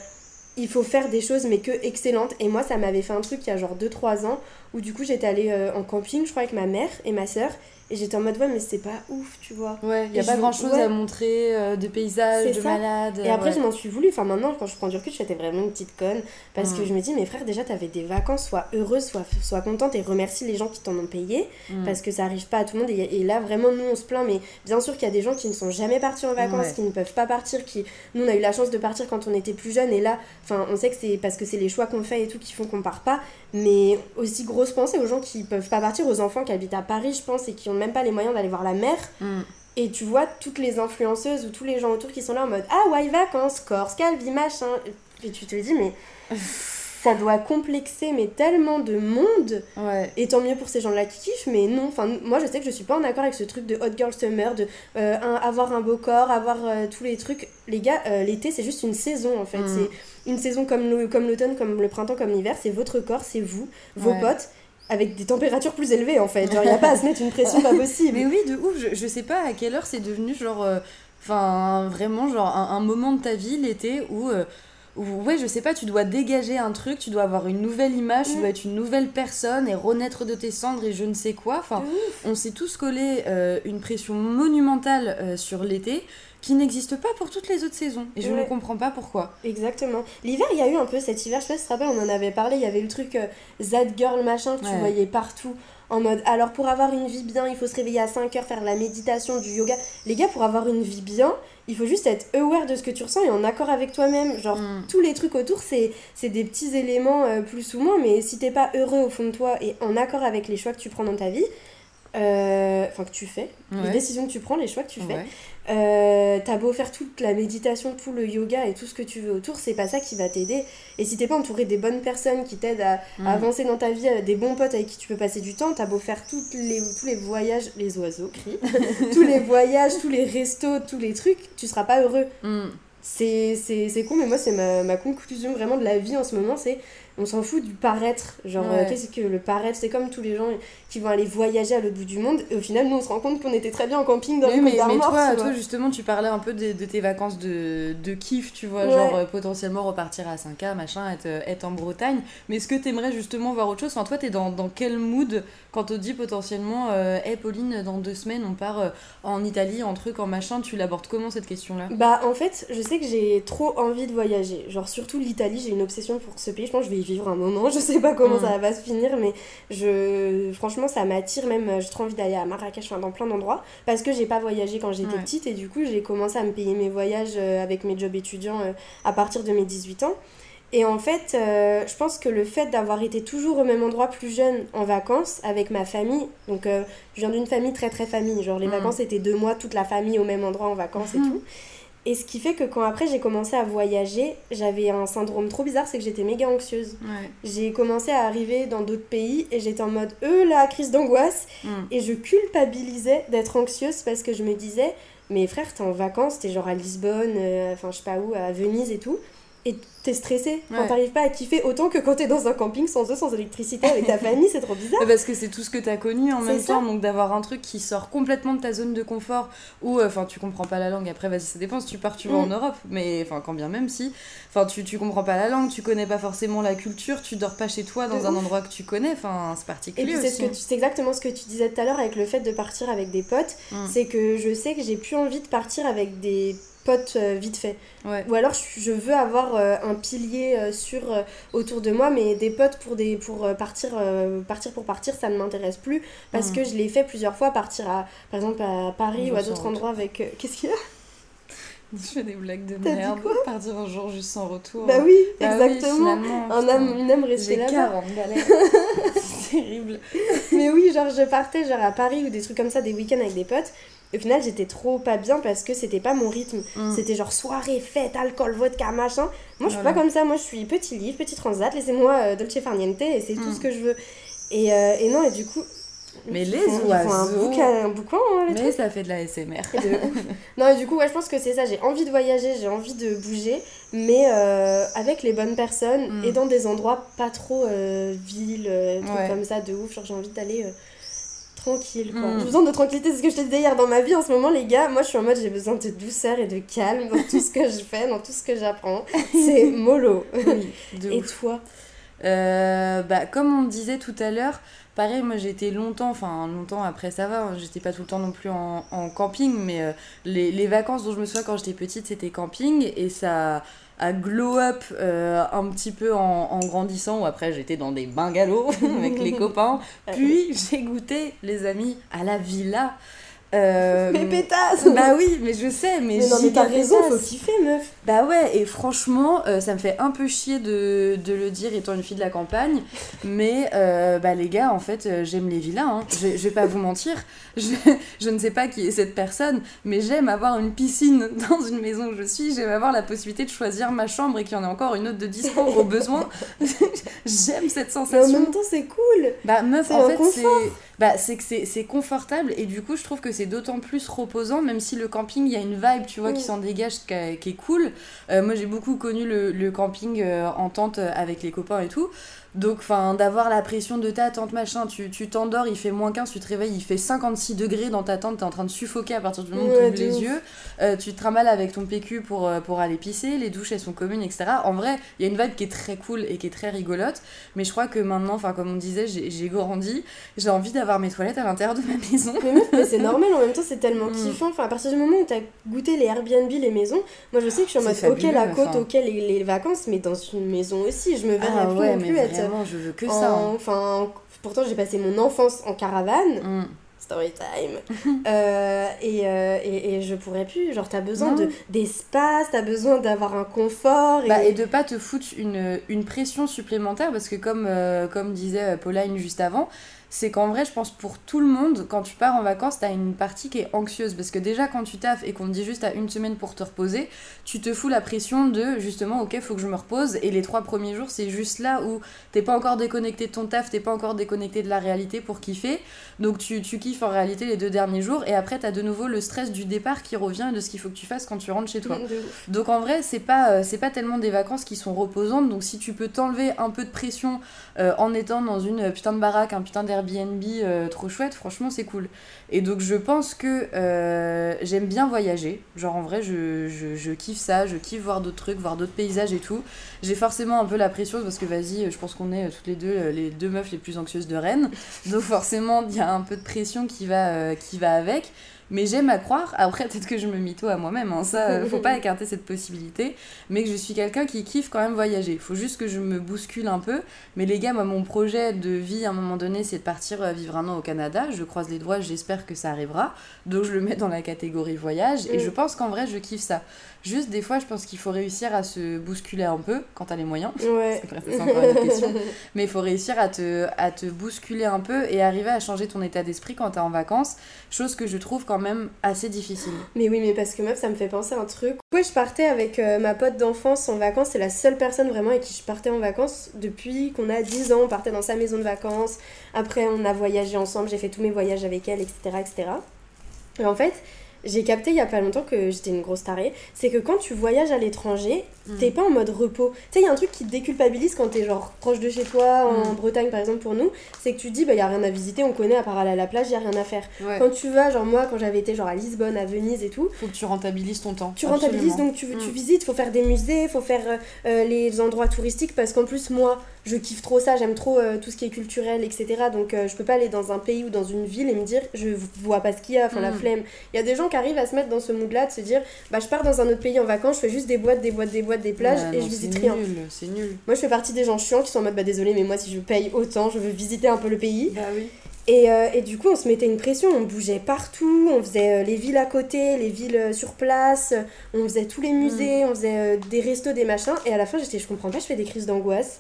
il faut faire des choses mais que excellentes. Et moi, ça m'avait fait un truc il y a genre 2-3 ans où du coup j'étais allée euh, en camping, je crois, avec ma mère et ma soeur. Et j'étais en mode ouais, mais c'est pas ouf, tu vois. Ouais, il y a Et pas je- grand chose ouais. à montrer euh, de paysages, de ça. malades. Et après, ouais. je m'en suis voulu. Enfin, maintenant, quand je prends du recul, j'étais vraiment une petite conne. Parce que Mm. je me dis, mes frères, déjà, t'avais des vacances, sois heureuse, sois, sois contente et remercie les gens qui t'en ont payé. Mm. Parce que ça arrive pas à tout le monde. Et, et là, vraiment, nous, on se plaint. Mais bien sûr qu'il y a des gens qui ne sont jamais partis en vacances, Ouais. qui ne peuvent pas partir. Qui... Nous, on a eu la chance de partir quand on était plus jeunes. Et là, enfin, on sait que c'est parce que c'est les choix qu'on fait et tout qui font qu'on part pas. Mais aussi, pensée aux gens qui peuvent pas partir, aux enfants qui habitent à Paris, je pense, et qui ont même pas les moyens d'aller voir la mer. Mm. Et tu vois toutes les influenceuses ou tous les gens autour qui sont là en mode Ah ouais, vacances, Corse, Calvi, machin. Et tu te dis, mais ça doit complexer mais tellement de monde. Ouais. Et tant mieux pour ces gens-là qui kiffent, mais non. Enfin, moi je sais que je suis pas en accord avec ce truc de Hot Girl Summer, de euh, un- avoir un beau corps, avoir euh, tous les trucs. Les gars, euh, l'été c'est juste une saison en fait. Mm. C'est une saison comme l'automne, comme le printemps, comme l'hiver. C'est votre corps, c'est vous, vos Ouais. potes, avec des températures plus élevées en fait. Genre, y a pas à se mettre une pression pas possible. Mais oui, de ouf, je, je sais pas à quelle heure c'est devenu genre. euh, Enfin, vraiment, genre un, un moment de ta vie l'été où. euh, où, ouais, je sais pas, tu dois dégager un truc, tu dois avoir une nouvelle image, tu Mm. dois être une nouvelle personne et renaître de tes cendres et je ne sais quoi. Enfin, on s'est tous collé euh, une pression monumentale sur l'été qui n'existe pas pour toutes les autres saisons. Et je Ouais. ne comprends pas pourquoi. Exactement. L'hiver, il y a eu un peu cet hiver, je sais pas si tu te rappelles, on en avait parlé, il y avait le truc euh, That Girl machin que tu voyais partout. En mode, alors pour avoir une vie bien, il faut se réveiller à 5 heures, faire la méditation, du yoga. Les gars, pour avoir une vie bien, il faut juste être aware de ce que tu ressens et en accord avec toi-même. Genre, Mm. tous les trucs autour, c'est c'est des petits éléments euh, plus ou moins, mais si t'es pas heureux au fond de toi et en accord avec les choix que tu prends dans ta vie, enfin que tu fais, les décisions que tu prends, les choix que tu fais, Ouais. euh, t'as beau faire toute la méditation, tout le yoga et tout ce que tu veux autour, c'est pas ça qui va t'aider. Et si t'es pas entouré des bonnes personnes qui t'aident à, Mm. à avancer dans ta vie, euh, des bons potes avec qui tu peux passer du temps, t'as beau faire toutes les, tous les voyages, les oiseaux crient, tous les voyages, tous les restos, tous les trucs, tu seras pas heureux. Mm. C'est con, mais moi, c'est ma, ma conclusion vraiment de la vie en ce moment, c'est on s'en fout du paraître. Genre, Ouais. euh, qu'est-ce que le paraître C'est comme tous les gens qui vont aller voyager à l'autre bout du monde, et au final, nous, on se rend compte qu'on était très bien en camping dans Oui, le mais, mais toi, justement, tu parlais un peu de, de tes vacances de, de kiff, tu vois, Ouais. genre euh, potentiellement repartir à 5K, machin, être, euh, être en Bretagne. Mais est-ce que t'aimerais justement voir autre chose? Enfin, toi, t'es dans, dans quel mood quand on te dit potentiellement, euh, hey Pauline, dans deux semaines, on part euh, en Italie, en truc, en machin, tu l'abordes comment cette question-là? Bah en fait, je sais que j'ai trop envie de voyager. Genre surtout l'Italie, j'ai une obsession pour ce pays. Je pense que je vais y vivre un moment. Je sais pas comment Mm. ça va se finir, mais je franchement ça m'attire même. euh, J'ai trop envie d'aller à Marrakech, enfin dans plein d'endroits, parce que j'ai pas voyagé quand j'étais Ouais. petite et du coup j'ai commencé à me payer mes voyages euh, avec mes jobs étudiants euh, à partir de mes 18 ans. Et en fait, euh, je pense que le fait d'avoir été toujours au même endroit plus jeune en vacances avec ma famille, donc euh, je viens d'une famille très très famille, genre les Mm. vacances c'était deux mois, toute la famille au même endroit en vacances et Mhm. tout. Et ce qui fait que quand après j'ai commencé à voyager, j'avais un syndrome trop bizarre, c'est que j'étais méga anxieuse. Ouais. J'ai commencé à arriver dans d'autres pays et j'étais en mode euh la crise d'angoisse Mm. et je culpabilisais d'être anxieuse parce que je me disais mais frère t'es en vacances, t'es genre à Lisbonne, euh, enfin je sais pas où, à Venise et tout. Et t'es stressé, Ouais. t'arrives pas à kiffer autant que quand t'es dans un camping sans eau, sans électricité avec ta famille, c'est trop bizarre. Ouais, Parce que c'est tout ce que t'as connu en même ça. temps, donc d'avoir un truc qui sort complètement de ta zone de confort, ou enfin tu comprends pas la langue, après vas-y ça dépend si tu pars tu vas Mm. en Europe, mais enfin quand bien même si, enfin tu, tu comprends pas la langue, tu connais pas forcément la culture, tu dors pas chez toi dans De un ouf. endroit que tu connais, enfin c'est Et particulier puis c'est ce tu- exactement ce que tu disais tout à l'heure avec le fait de partir avec des potes, Mm. c'est que je sais que j'ai plus envie de partir avec des potes euh, vite fait. Ouais. Ou alors je, veux avoir euh, un pilier euh, sur autour de moi, mais des potes pour des pour partir partir pour partir, ça ne m'intéresse plus parce Mm. que je l'ai fait plusieurs fois partir à par exemple à Paris ou à d'autres endroits avec qu'est-ce qu'il y a? Je fais des blagues de merde, partir un jour juste sans retour. Bah oui, Bah oui, exactement. finalement, un âme, une âme restée là-bas. 40 balais. terrible. Mais oui, genre je partais genre à Paris ou des trucs comme ça, des week-ends avec des potes. Et au final, j'étais trop pas bien parce que c'était pas mon rythme. Mm. C'était genre soirée, fête, alcool, vodka, machin. Moi, je suis Voilà. pas comme ça. Moi, je suis petit livre, petit transat. Laissez-moi euh, Dolce Farniente et c'est tout Mm. ce que je veux. Et, euh, et non, et du coup. Mais les font- font un oiseaux. bouquin, un bouquin hein, les Mais trucs. ça fait de la SMR. Non, et du coup, ouais, je pense que c'est ça. J'ai envie de voyager, j'ai envie de bouger, mais euh, avec les bonnes personnes Mm. et dans des endroits pas trop euh, villes, euh, trucs Ouais. comme ça, de ouf. Genre, j'ai envie d'aller euh, tranquille, quoi. Mm. J'ai besoin de tranquillité, c'est ce que je te disais hier dans ma vie. En ce moment, les gars, moi, je suis en mode, j'ai besoin de douceur et de calme dans tout ce que je fais, dans tout ce que j'apprends. C'est mollo. Oui, de Et ouf. toi Euh, bah, comme on disait tout à l'heure, pareil, moi été longtemps, enfin longtemps après ça va, hein, j'étais pas tout le temps non plus en, en camping, mais euh, les, les vacances dont je me souviens quand j'étais petite c'était camping et ça a glow up euh, un petit peu en, en grandissant, où après j'étais dans des bungalows avec les copains, puis j'ai goûté, les amis, à la villa. Euh, Mais pétasse Bah oui, mais je sais, mais, Mais non, mais t'as raison, faut kiffer, meuf. Bah ouais, et franchement, euh, ça me fait un peu chier de, de le dire étant une fille de la campagne, mais euh, bah les gars, en fait, euh, j'aime les villas, hein. je, je vais pas vous mentir, je, je ne sais pas qui est cette personne, mais j'aime avoir une piscine dans une maison où je suis, j'aime avoir la possibilité de choisir ma chambre et qu'il y en ait encore une autre de dispo au besoin. j'aime cette Mais en sensation. même temps, c'est cool. Bah meuf, en fait, c'est bah, c'est que c'est confortable et du coup, je trouve que c'est d'autant plus reposant, même si le camping, il y a une vibe, tu vois, qui Mm. s'en dégage, qui est cool. Euh, moi, j'ai beaucoup connu le, camping euh, en tente avec les copains et tout. Donc, enfin, d'avoir la pression de ta tente, machin, tu tu t'endors, il fait moins 15, tu te réveilles, il fait 56 degrés dans ta tente, t'es en train de suffoquer à partir du moment où Ouais, tu de les yeux. Euh, tu te trimballes avec ton PQ pour, euh, pour aller pisser, les douches elles sont communes, etc. En vrai, il y a une vibe qui est très cool et qui est très rigolote, mais je crois que maintenant, enfin comme on disait, j'ai j'ai grandi, j'ai envie d'avoir mes toilettes à l'intérieur de ma maison. Mais meuf, mais c'est normal, en même temps c'est tellement Mm. kiffant. Enfin, à partir du moment où t'as goûté les Airbnb, les maisons, moi je sais que je suis en mode ok la côte, enfin. ok les, les vacances, mais dans une maison aussi. Je me verrais Ah plus ouais, non plus être vraiment, je veux que en- ça. hein. Enfin, pourtant j'ai passé mon enfance en caravane, Mm. story time, Euh, et, euh, et, et je pourrais plus. Genre t'as besoin Non. de d'espace, t'as besoin d'avoir un confort. Et... Bah, et de pas te foutre une, une pression supplémentaire parce que comme, euh, comme disait Pauline juste avant, c'est qu'en vrai je pense pour tout le monde quand tu pars en vacances t'as une partie qui est anxieuse. Parce que déjà quand tu taffes et qu'on te dit juste à une semaine pour te reposer tu te fous la pression de justement ok faut que je me repose. Et les trois premiers jours c'est juste là où t'es pas encore déconnecté de ton taf t'es pas encore déconnecté de la réalité pour kiffer. Donc tu, tu kiffes en réalité les deux derniers jours. Et après t'as de nouveau le stress du départ qui revient et de ce qu'il faut que tu fasses quand tu rentres chez toi. Donc en vrai, c'est pas, euh, c'est pas tellement des vacances qui sont reposantes. Donc si tu peux t'enlever un peu de pression euh, en étant dans une euh, putain de baraque, un putain d'Airbnb euh, trop chouette, franchement c'est cool. Et donc je pense que euh, j'aime bien voyager. Genre en vrai, je, je, je kiffe ça, je kiffe voir d'autres trucs, voir d'autres paysages et tout. J'ai forcément un peu la pression parce que vas-y, je pense qu'on est euh, toutes les deux les deux meufs les plus anxieuses de Rennes. Donc forcément, il y a un peu de pression qui va, qui va avec. Mais j'aime à croire, après peut-être que je me mytho à moi-même, hein, ça, euh, faut pas écarter cette possibilité, mais que je suis quelqu'un qui kiffe quand même voyager. Faut juste que je me bouscule un peu. Mais les gars, moi, mon projet de vie à un moment donné, c'est de partir euh, vivre un an au Canada. Je croise les doigts, j'espère que ça arrivera. Donc je le mets dans la catégorie voyage, et Mm. je pense qu'en vrai, je kiffe ça. Juste des fois, je pense qu'il faut réussir à se bousculer un peu quand t'as les moyens. Ouais. Après, ça, c'est encore une autre question. Mais il faut réussir à te, à te bousculer un peu et arriver à changer ton état d'esprit quand t'es en vacances, chose que je trouve quand même assez difficile. Mais oui, mais parce que meuf, ça me fait penser à un truc. Ouais, je partais avec euh, ma pote d'enfance en vacances? C'est la seule personne vraiment avec qui je partais en vacances depuis qu'on a 10 ans. On partait dans sa maison de vacances. Après, on a voyagé ensemble. J'ai fait tous mes voyages avec elle, etc. etc. Et en fait, j'ai capté il y a pas longtemps que j'étais une grosse tarée. C'est que quand tu voyages à l'étranger, Mm. t'es pas en mode repos. Tu sais, il y a un truc qui te déculpabilise quand t'es genre proche de chez toi, en Mm. Bretagne par exemple pour nous. C'est que tu te dis, bah y a rien à visiter, on connaît à part aller à la plage, y a rien à faire. Ouais. Quand tu vas, genre moi, quand j'avais été genre à Lisbonne, à Venise et tout, Faut que tu rentabilises ton temps. tu rentabilises donc tu, tu Mm. visites, faut faire des musées, faut faire euh, euh, les endroits touristiques parce qu'en plus moi je kiffe trop ça, j'aime trop euh, tout ce qui est culturel, etc. Donc euh, je peux pas aller dans un pays ou dans une ville et me dire je vois pas ce qu'il y a, enfin la Mm. flemme. Il y a des gens qui arrivent à se mettre dans ce mood là, de se dire bah je pars dans un autre pays en vacances, je fais juste des boîtes, des boîtes, des boîtes, des plages Ouais, et non, je visite rien. nul, C'est nul. Moi je fais partie des gens chiants qui sont en mode bah désolé mais moi si je paye autant je veux visiter un peu le pays. Bah oui. Et, euh, et du coup, on se mettait une pression, on bougeait partout, on faisait euh, les villes à côté, les villes euh, sur place, on faisait tous les musées, on faisait des restos, des machins. Et à la fin, j'étais, je comprends pas, je fais des crises d'angoisse.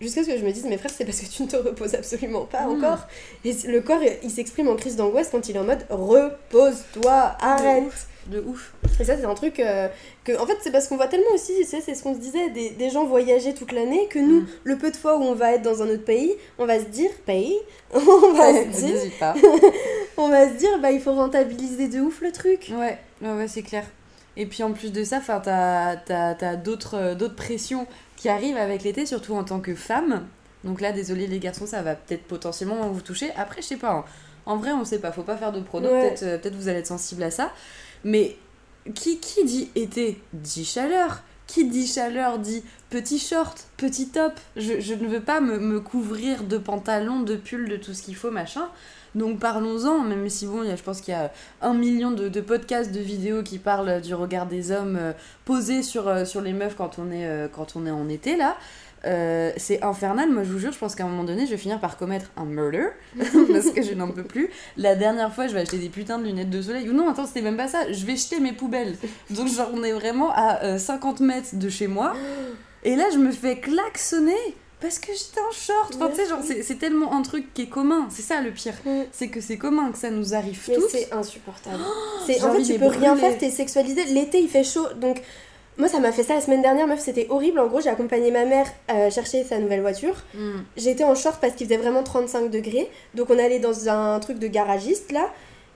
Jusqu'à ce que je me dise, mes frères, c'est parce que tu ne te reposes absolument pas Mm. encore. Et le corps, il s'exprime en crise d'angoisse quand il est en mode repose-toi, arrête. De ouf. Et ça, c'est un truc euh, que, en fait, c'est parce qu'on voit tellement aussi, c'est c'est ce qu'on se disait, des, des gens voyager toute l'année, que nous, Mm. le peu de fois où on va être dans un autre pays, on va se dire, pays, on va se dire, pas. on va se dire, bah il faut rentabiliser de ouf le truc. Ouais, ouais, ouais, c'est clair. Et puis en plus de ça, t'as, t'as, t'as d'autres, euh, d'autres pressions qui arrivent avec l'été, surtout en tant que femme. Donc là, désolé les garçons, ça va peut-être potentiellement vous toucher. Après, je sais pas. hein. En vrai, on sait pas, faut pas faire de pronos. Ouais. Peut-être, euh, peut-être vous allez être sensible à ça. Mais qui, qui dit été dit chaleur? Qui dit chaleur dit petit short, petit top. Je, ne veux pas me, couvrir de pantalons, de pulls, de tout ce qu'il faut, machin. Donc parlons-en, même si bon, je pense qu'il y a un million de, podcasts, de vidéos qui parlent du regard des hommes euh, posés sur, euh, les meufs euh, quand on est en été là. Euh, c'est infernal, moi je vous jure, je pense qu'à un moment donné je vais finir par commettre un murder parce que je n'en peux plus. La dernière fois, je vais acheter des putains de lunettes de soleil. Ou non, attends, c'était même pas ça, je vais jeter mes poubelles. Donc, genre, on est vraiment à euh, 50 mètres de chez moi. Et là, je me fais klaxonner parce que j'étais en short. Enfin, tu sais, genre, c'est tellement un truc qui est commun. C'est ça le pire. Mm. C'est que c'est commun, que ça nous arrive Mais tous. c'est insupportable. j'ai en fait, envie tu de peux les rien brûler. faire, t'es sexualisé. L'été, il fait chaud, donc. Moi, ça m'a fait ça la semaine dernière, meuf, c'était horrible. En gros, j'ai accompagné ma mère euh, chercher sa nouvelle voiture. Mm. J'étais en short parce qu'il faisait vraiment 35 degrés. Donc on allait dans un truc de garagiste là.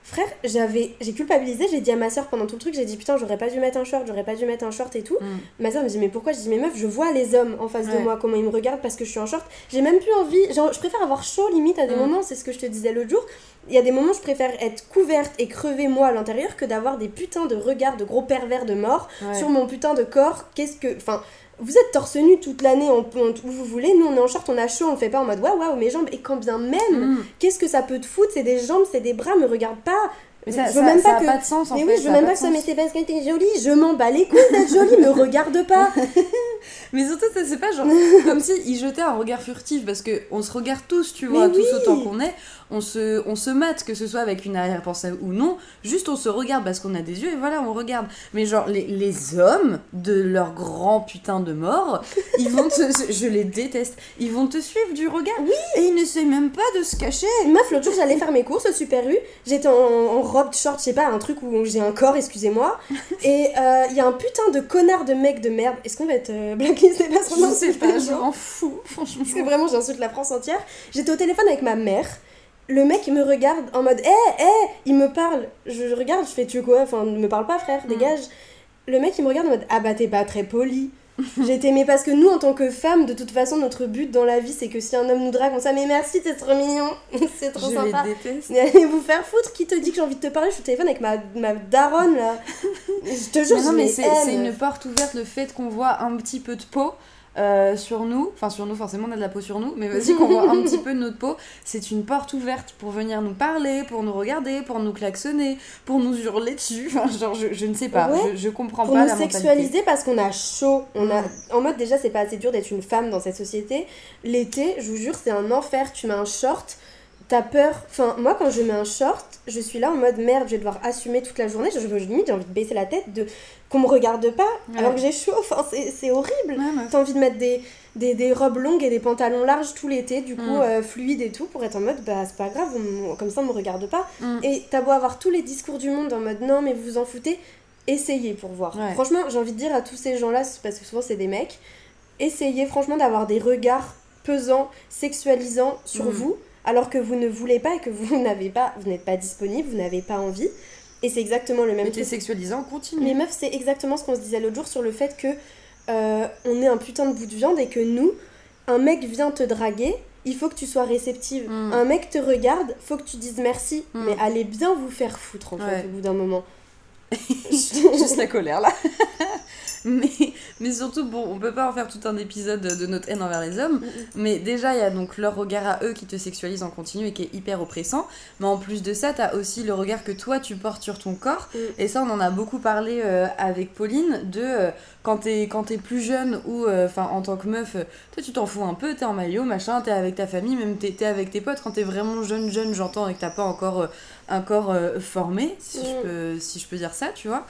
Frère, j'avais j'ai culpabilisé, j'ai dit à ma soeur pendant tout le truc, j'ai dit putain, j'aurais pas dû mettre un short, j'aurais pas dû mettre un short et tout. Mm. Ma soeur me dit mais pourquoi? Je dis mais meuf, je vois les hommes en face de moi comment ils me regardent parce que je suis en short. J'ai même plus envie, genre je préfère avoir chaud limite à des Mm. moments, c'est ce que je te disais l'autre jour. Il y a des moments je préfère être couverte et crever moi à l'intérieur que d'avoir des putains de regards de gros pervers de mort Ouais. sur mon putain de corps. Qu'est-ce que enfin vous êtes torse nu toute l'année en- en- où vous voulez, nous on est en short, on a chaud, on le fait pas en mode waouh waouh mes jambes et quand bien même Mm. qu'est-ce que ça peut te foutre? C'est des jambes, c'est des bras, me regarde pas. Mais ça, je veux ça- même pas a que. pas de sens en mais fait. oui, je veux même pas que ça mais c'est parce que t'es jolie, je m'en bats les couilles d'être jolie, me regarde pas. Mais surtout, ça c'est pas genre comme si il jetait un regard furtif parce que on se regarde tous, tu Mais vois, tous oui. autant qu'on est. On se, on se mate, que ce soit avec une arrière-pensée ou non. Juste on se regarde parce qu'on a des yeux et voilà, on regarde. Mais genre, les, les hommes de leur grand putain de mort, ils vont te. Je les déteste. Ils vont te suivre du regard. Et ils n'essayent même pas de se cacher. Meuf, l'autre jour j'allais faire mes courses au Super U, j'étais en, en robe short, je sais pas, un truc où j'ai un corps, excusez-moi. Et il y a un putain de connard de mec de merde. Est-ce qu'on va être euh, blacklisté parce qu'on Je en sais pas, je m'en fous, franchement. Parce que vraiment, j'insulte la France entière. J'étais au téléphone avec ma mère. Le mec, me regarde en mode hé, hé, il me parle. Je, regarde, je fais tu quoi? Enfin, ne me parle pas, frère, dégage. Le mec, il me regarde en mode ah bah t'es pas très poli. J'ai été mais parce que nous, en tant que femmes, de toute façon, notre but dans la vie, c'est que si un homme nous drague, on ça mais merci, t'es trop mignon, c'est trop Je sympa. les déteste. Mais allez vous faire foutre, qui te dit que j'ai envie de te parler? Je suis au téléphone avec ma, ma daronne là. Je te jure, Mais non, je mais c'est une porte ouverte le fait qu'on voit un petit peu de peau. Euh, sur nous, enfin sur nous forcément on a de la peau sur nous, mais vas-y qu'on voit un petit peu de notre peau, c'est une porte ouverte pour venir nous parler, pour nous regarder, pour nous klaxonner, pour nous hurler dessus, enfin genre je, je ne sais pas, Ouais. je, je comprends pour pas nous la mentalité. sexualiser parce qu'on a chaud. On a, en mode déjà c'est pas assez dur d'être une femme dans cette société. L'été, je vous jure, c'est un enfer. Tu mets un short, t'as peur. Enfin moi quand je mets un short, je suis là en mode merde, je vais devoir assumer toute la journée. Je, je, limite j'ai envie de baisser la tête, de qu'on me regarde pas Ouais. alors que j'ai chaud. Enfin c'est c'est horrible. Ouais. T'as envie de mettre des, des, des robes longues et des pantalons larges tout l'été, du coup Mm. euh, fluides et tout, pour être en mode bah c'est pas grave, on- comme ça on me regarde pas. Mm. Et t'as beau avoir tous les discours du monde en mode non mais vous vous en foutez, essayez pour voir. Ouais. Franchement, j'ai envie de dire à tous ces gens-là, parce que souvent c'est des mecs, essayez franchement d'avoir des regards pesants, sexualisants sur Mm. vous, alors que vous ne voulez pas et que vous n'avez pas, vous n'êtes pas disponible, vous n'avez pas envie. Et c'est exactement le même Mais t'es truc. sexualisant, continue. Mais meuf, c'est exactement ce qu'on se disait l'autre jour sur le fait que euh, on est un putain de bout de viande et que nous, un mec vient te draguer, il faut que tu sois réceptive. Mm. Un mec te regarde, faut que tu dises merci, Mm. mais allez bien vous faire foutre en fait Ouais. au bout d'un moment. Juste la colère là. mais, mais surtout, bon, on peut pas en faire tout un épisode de notre haine envers les hommes. Mais déjà, il y a donc leur regard à eux qui te sexualise en continu et qui est hyper oppressant. Mais en plus de ça, t'as aussi le regard que toi tu portes sur ton corps. Mm. Et ça, on en a beaucoup parlé euh, avec Pauline de euh, quand t'es quand plus jeune ou euh, enfin en tant que meuf, toi tu t'en fous un peu, t'es en maillot, machin, t'es avec ta famille, même t'es t'es avec tes potes. Quand t'es vraiment jeune, jeune, j'entends et que t'as pas encore un corps formé, si, je Mm. peux, si je peux dire ça, tu vois.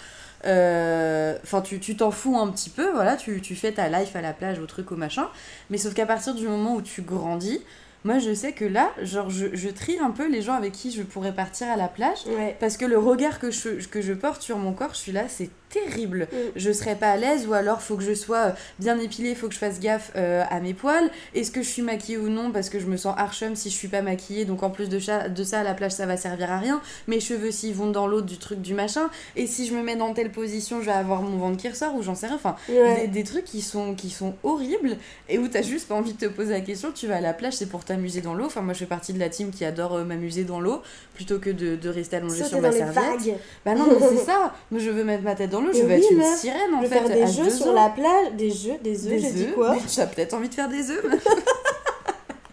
Euh, enfin tu tu t'en fous un petit peu, voilà, tu, tu fais ta life à la plage, au truc, au machin, mais sauf qu'à partir du moment où tu grandis, moi je sais que là, genre je, je trie un peu les gens avec qui je pourrais partir à la plage, Ouais. parce que le regard que je, que je porte sur mon corps, je suis là, c'est terrible. Mm. Je serais pas à l'aise ou alors faut que je sois euh, bien épilée, faut que je fasse gaffe euh, à mes poils. Est-ce que je suis maquillée ou non? Parce que je me sens archum si je suis pas maquillée. Donc en plus de, ça- de ça, à la plage ça va servir à rien. Mes cheveux s'ils vont dans l'eau du truc du machin. Et si je me mets dans telle position, je vais avoir mon ventre qui ressort ou j'en sais rien. Enfin, Ouais. des, des trucs qui sont, qui sont horribles et où t'as juste pas envie de te poser la question. Tu vas à la plage, c'est pour t'amuser dans l'eau. Enfin, moi je fais partie de la team qui adore euh, m'amuser dans l'eau plutôt que de, de rester allongée Sauter sur ma serviette. vagues. Bah non, mais c'est ça. Moi, je veux mettre ma tête dans l'eau, je oui, être une meuf. sirène en Je veux fait. faire des jeux sur ans. la plage. Des jeux, des œufs, j'ai dit quoi Tu as peut-être envie de faire des œufs.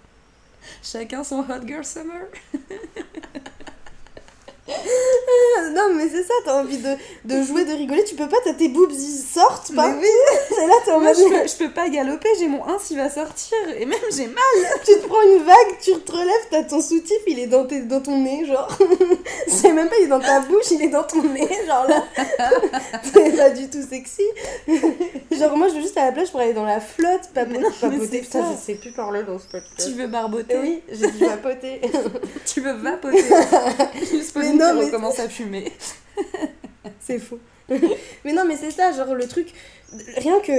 Chacun son hot girl summer. Non, mais c'est ça, t'as envie de, de jouer, de rigoler. Tu peux pas, t'as tes boobs, ils sortent pas. Mais oui. Et là, t'es en mode. je peux, je peux pas galoper, j'ai mon 1 il va sortir. Et même, j'ai mal. Tu te prends une vague, tu te relèves, t'as ton soutif, il est dans, tes, dans ton nez, genre. c'est même pas, il est dans ta bouche, il est dans ton nez, genre là. c'est pas du tout sexy. genre, moi, je veux juste à la plage pour aller dans la flotte, pas Mais non, papoter. Putain, je sais plus parler dans ce podcast. Tu veux barboter oui, j'ai dit papoter. Tu veux vapoter. Juste non, mais- recommence à fumer. c'est faux. mais non, mais c'est ça, genre le truc. Rien que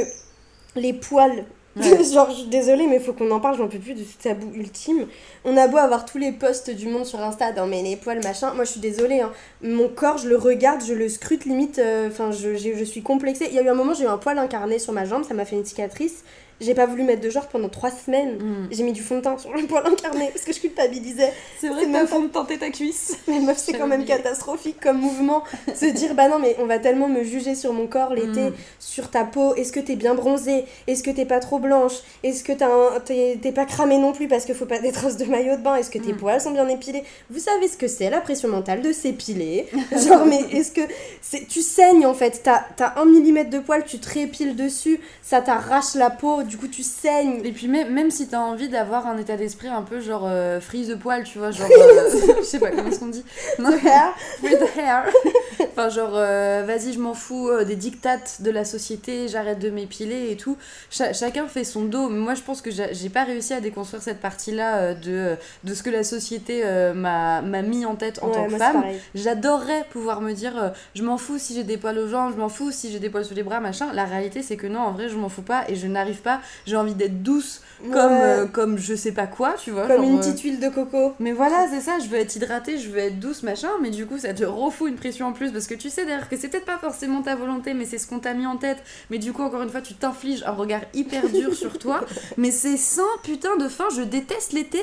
les poils. Ouais. genre, je suis désolée, mais faut qu'on en parle, j'en peux plus de ce tabou ultime. On a beau avoir tous les posts du monde sur Insta, dans mais les poils, machin. Moi, je suis désolée, hein. mon corps, je le regarde, je le scrute limite. euh, Enfin, je, j'ai- je suis complexée. Il y a eu un moment, j'ai eu un poil incarné sur ma jambe, ça m'a fait une cicatrice. J'ai pas voulu mettre de genre pendant trois semaines. Mm. J'ai mis du fond de teint sur le poil incarné parce que je culpabilisais. C'est vrai que pas- fond de tenter ta cuisse. Mais meuf, c'est quand même catastrophique comme mouvement. Se dire, bah non, mais on va tellement me juger sur mon corps l'été, Mm. sur ta peau. Est-ce que t'es bien bronzée? Est-ce que t'es pas trop blanche? Est-ce que un- t'es pas cramée non plus parce qu'il faut pas des traces de maillot de bain? Est-ce que tes Mm. poils sont bien épilés? Vous savez ce que c'est la pression mentale de s'épiler Genre, mais est-ce que. c'est Tu saignes en fait. T'as as un millimètre de poil, tu te dessus, ça t'arrache la peau, du coup tu saignes. Et puis même, même si t'as envie d'avoir un état d'esprit un peu genre euh, freeze de poil, tu vois, genre... euh, je sais pas comment est-ce qu'on dit. Non, free the hair. enfin genre, euh, vas-y, je m'en fous des dictates de la société, j'arrête de m'épiler et tout. Cha- chacun fait son dos. Mais moi, je pense que j'ai pas réussi à déconstruire cette partie-là de, de ce que la société m'a mis en tête en Ouais, tant que femme. J'adorerais pouvoir me dire, je m'en fous si j'ai des poils aux jambes, je m'en fous si j'ai des poils sous les bras, machin. La réalité, c'est que non, en vrai, je m'en fous pas et je n'arrive pas. J'ai envie d'être douce comme, euh, comme je sais pas quoi, tu vois. Comme genre, une euh, petite huile de coco. mais voilà, c'est ça, je veux être hydratée, je veux être douce, machin, mais du coup, ça te refout une pression en plus parce que tu sais d'ailleurs que c'est peut-être pas forcément ta volonté, mais c'est ce qu'on t'a mis en tête. Mais du coup, encore une fois, tu t'infliges un regard hyper dur sur toi. Mais c'est sans putain de fin, je déteste l'été.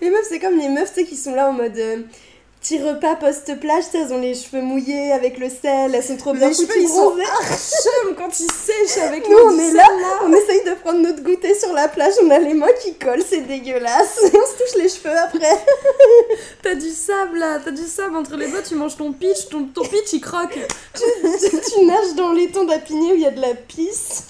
Les meufs, c'est comme les meufs, tu sais, qui sont là en mode euh, petit repas post-plage, elles ont les cheveux mouillés avec le sel, elles sont trop bien Les cheveux, ils sont archum quand ils sèchent avec Nous, on est là, on essaye de prendre notre goûter sur la plage, on a les mains qui collent, c'est dégueulasse. On se touche les cheveux après. T'as du sable là, t'as du sable entre les doigts, tu manges ton pitch, ton, ton pitch il croque. tu, tu nages dans l'étang d'Apigné où il y a de la pisse.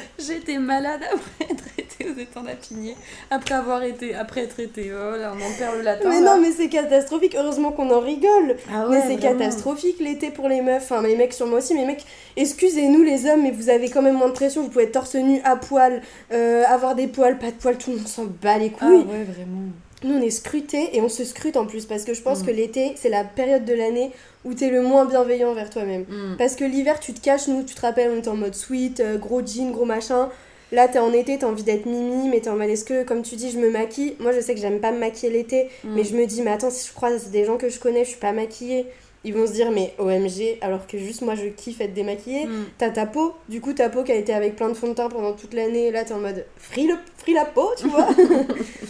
J'étais malade après être été aux étangs d'Apigné. Après avoir été, après être été. Oh là, on en perd le latin. Mais là. non, mais c'est catastrophique. Heureusement qu'on en rigole. Ah mais c'est catastrophique l'été pour les meufs. Enfin, les mecs sur moi aussi. Mais mecs, excusez-nous les hommes, mais vous avez quand même moins de pression. Vous pouvez être torse nu, à poil, euh, avoir des poils, pas de poils, tout le monde s'en bat les Ah couilles. ouais, vraiment. Nous, on est scrutés et on se scrute en plus parce que je pense Mm. que l'été, c'est la période de l'année où t'es le moins bienveillant envers toi-même. Mm. Parce que l'hiver, tu te caches, nous, tu te rappelles, on était en mode sweet, euh, gros jean, gros machin. Là, t'es en été, t'as envie d'être mimi, mais t'es en mode est-ce que, comme tu dis, je me maquille? Moi, je sais que j'aime pas me maquiller l'été, Mm. mais je me dis, mais attends, si je croise des gens que je connais, je suis pas maquillée, ils vont se dire, mais OMG, alors que juste moi, je kiffe être démaquillée. Mm. T'as ta peau, du coup, ta peau qui a été avec plein de fond de teint pendant toute l'année, là, t'es en mode free, le, free la peau, tu vois?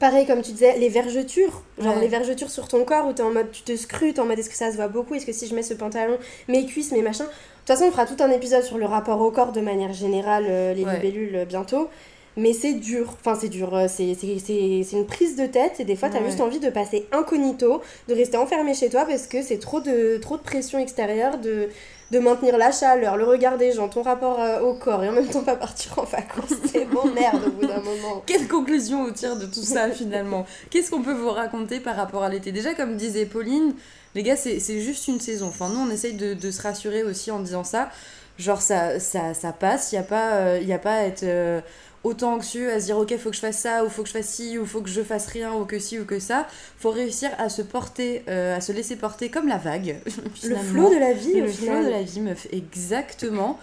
Pareil, comme tu disais, les vergetures, genre Ouais. les vergetures sur ton corps où t'es en mode, tu te scrutes, en mode est-ce que ça se voit beaucoup, est-ce que si je mets ce pantalon, mes cuisses, mes machins? De toute façon, on fera tout un épisode sur le rapport au corps de manière générale, euh, les Ouais. libellules euh, bientôt. Mais c'est dur. Enfin, c'est dur. euh, C'est c'est- c'est- c'est une prise de tête. Et des fois, t'as Ouais. juste envie de passer incognito, de rester enfermé chez toi parce que c'est trop de, trop de pression extérieure, de, de maintenir la chaleur, le regard des gens, ton rapport euh, au corps et en même temps pas partir en vacances. C'est bon, merde au bout d'un moment. Quelle conclusion au tir de tout ça finalement? Qu'est-ce qu'on peut vous raconter par rapport à l'été? Déjà, comme disait Pauline, les gars, c'est c'est juste une saison. Enfin, nous, on essaye de, de se rassurer aussi en disant ça. Genre, ça, ça, ça passe, il n'y a, pas, euh, y a pas à être euh, autant anxieux, à se dire, ok, faut que je fasse ça, ou faut que je fasse ci, ou faut que je fasse rien, ou que ci, ou que ça. faut réussir à se porter, euh, à se laisser porter comme la vague. Le flot de la vie, Le final. de la vie, meuf, exactement.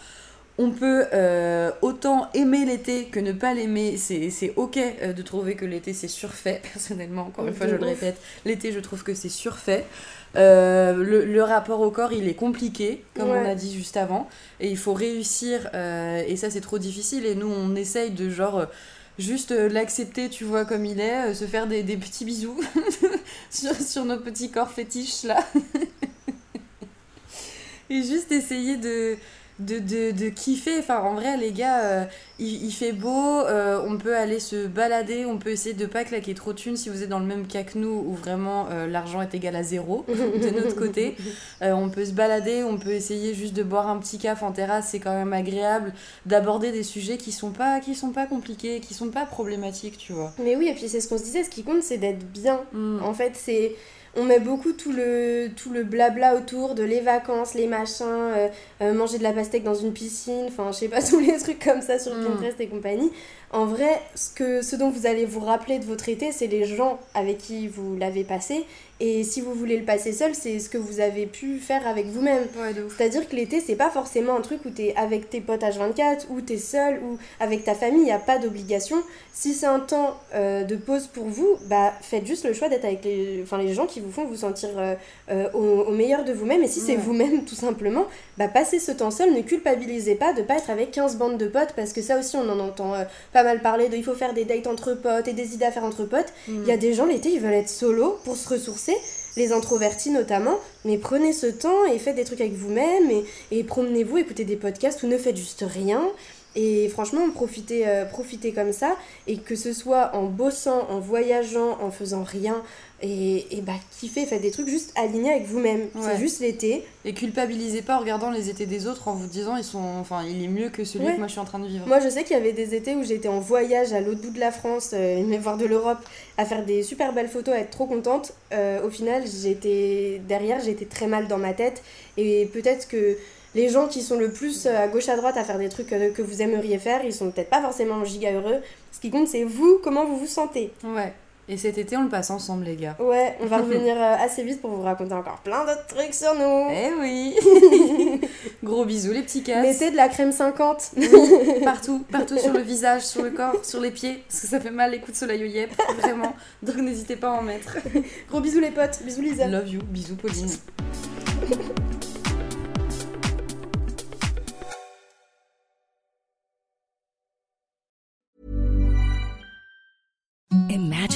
On peut euh, autant aimer l'été que ne pas l'aimer. C'est ok euh, de trouver que l'été c'est surfait. Personnellement, encore une fois, je le répète, l'été je trouve que c'est surfait. Euh, le, le rapport au corps il est compliqué, comme on a dit juste avant. Et il faut réussir, euh, et ça c'est trop difficile. Et nous on essaye de genre. euh, Juste l'accepter, tu vois, comme il est, se faire des, des petits bisous sur, sur nos petits corps fétiches là. Et juste essayer de, de, de, de kiffer. Enfin, en vrai, les gars, euh, il, il fait beau, euh, on peut aller se balader, on peut essayer de pas claquer trop de thunes si vous êtes dans le même cas que nous, où vraiment euh, l'argent est égal à zéro de notre côté. On peut se balader, on peut essayer juste de boire un petit caf en terrasse, c'est quand même agréable, d'aborder des sujets qui sont pas, qui sont pas compliqués, qui sont pas problématiques, tu vois. Mais oui, et puis c'est ce qu'on se disait, ce qui compte, c'est d'être bien. Mm. En fait, c'est. On met beaucoup tout le, tout le blabla autour de les vacances, les machins, euh, euh, manger de la pastèque dans une piscine, enfin, je sais pas, tous les trucs comme ça sur Mm. Pinterest et compagnie. En vrai, ce, que, ce dont vous allez vous rappeler de votre été, c'est les gens avec qui vous l'avez passé. Et si vous voulez le passer seul, c'est ce que vous avez pu faire avec vous-même. Ouais. C'est-à-dire que l'été, c'est pas forcément un truc où t'es avec tes potes H24, ou t'es seul, ou avec ta famille, il n'y a pas d'obligation. Si c'est un temps euh, de pause pour vous, bah faites juste le choix d'être avec les, enfin, les gens qui vous font vous sentir euh, euh, au, au meilleur de vous-même. Et si c'est Ouais. vous-même, tout simplement, bah passez ce temps seul, ne culpabilisez pas de pas être avec 15 bandes de potes, parce que ça aussi, on en entend pas mal parler de il faut faire des dates entre potes et des idées à faire entre potes. Il y a des gens, l'été, ils veulent être solo pour se ressourcer les introvertis notamment, mais prenez ce temps et faites des trucs avec vous-même et, promenez-vous, écoutez des podcasts ou ne faites juste rien. Et franchement, profitez, euh, profitez comme ça, et que ce soit en bossant, en voyageant, en faisant rien, et, et bah kiffez, faites des trucs juste alignés avec vous-même. Ouais. C'est juste l'été. Et culpabilisez pas en regardant les étés des autres en vous disant ils sont enfin il est mieux que celui Ouais. que moi je suis en train de vivre. Moi, je sais qu'il y avait des étés où j'étais en voyage à l'autre bout de la France, euh, mais voir de l'Europe, à faire des super belles photos, à être trop contente. Euh, au final, j'étais derrière, j'étais très mal dans ma tête. Et peut-être que les gens qui sont le plus euh, à gauche à droite à faire des trucs euh, que vous aimeriez faire, ils sont peut-être pas forcément giga heureux. Ce qui compte, c'est vous, comment vous vous sentez. Ouais. Et cet été on le passe ensemble les gars. Ouais, on va revenir euh, assez vite pour vous raconter encore plein d'autres trucs sur nous. Eh oui. Gros bisous les petits casses. Mettez de la crème 50. partout, partout sur le visage, sur le corps, sur les pieds, parce que ça fait mal les coups de soleil au yep, vraiment. Donc n'hésitez pas à en mettre. Gros bisous les potes, bisous Lisa. Love you, bisous Pauline.